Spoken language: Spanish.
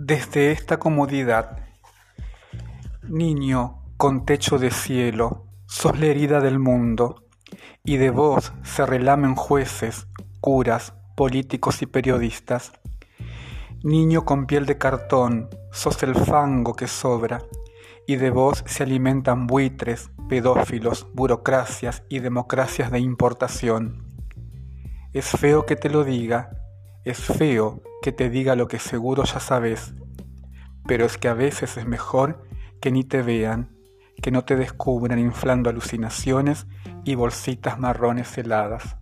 desde esta comodidad. Niño con techo de cielo, sos la herida del mundo, y de vos se relamen jueces, curas, políticos y periodistas. Niño con piel de cartón, sos el fango que sobra, y de vos se alimentan buitres, pedófilos, burocracias y democracias de importación. Es feo que te lo diga, es feo que te diga lo que seguro ya sabes, pero es que a veces es mejor que ni te vean, que no te descubran inflando alucinaciones y bolsitas marrones heladas.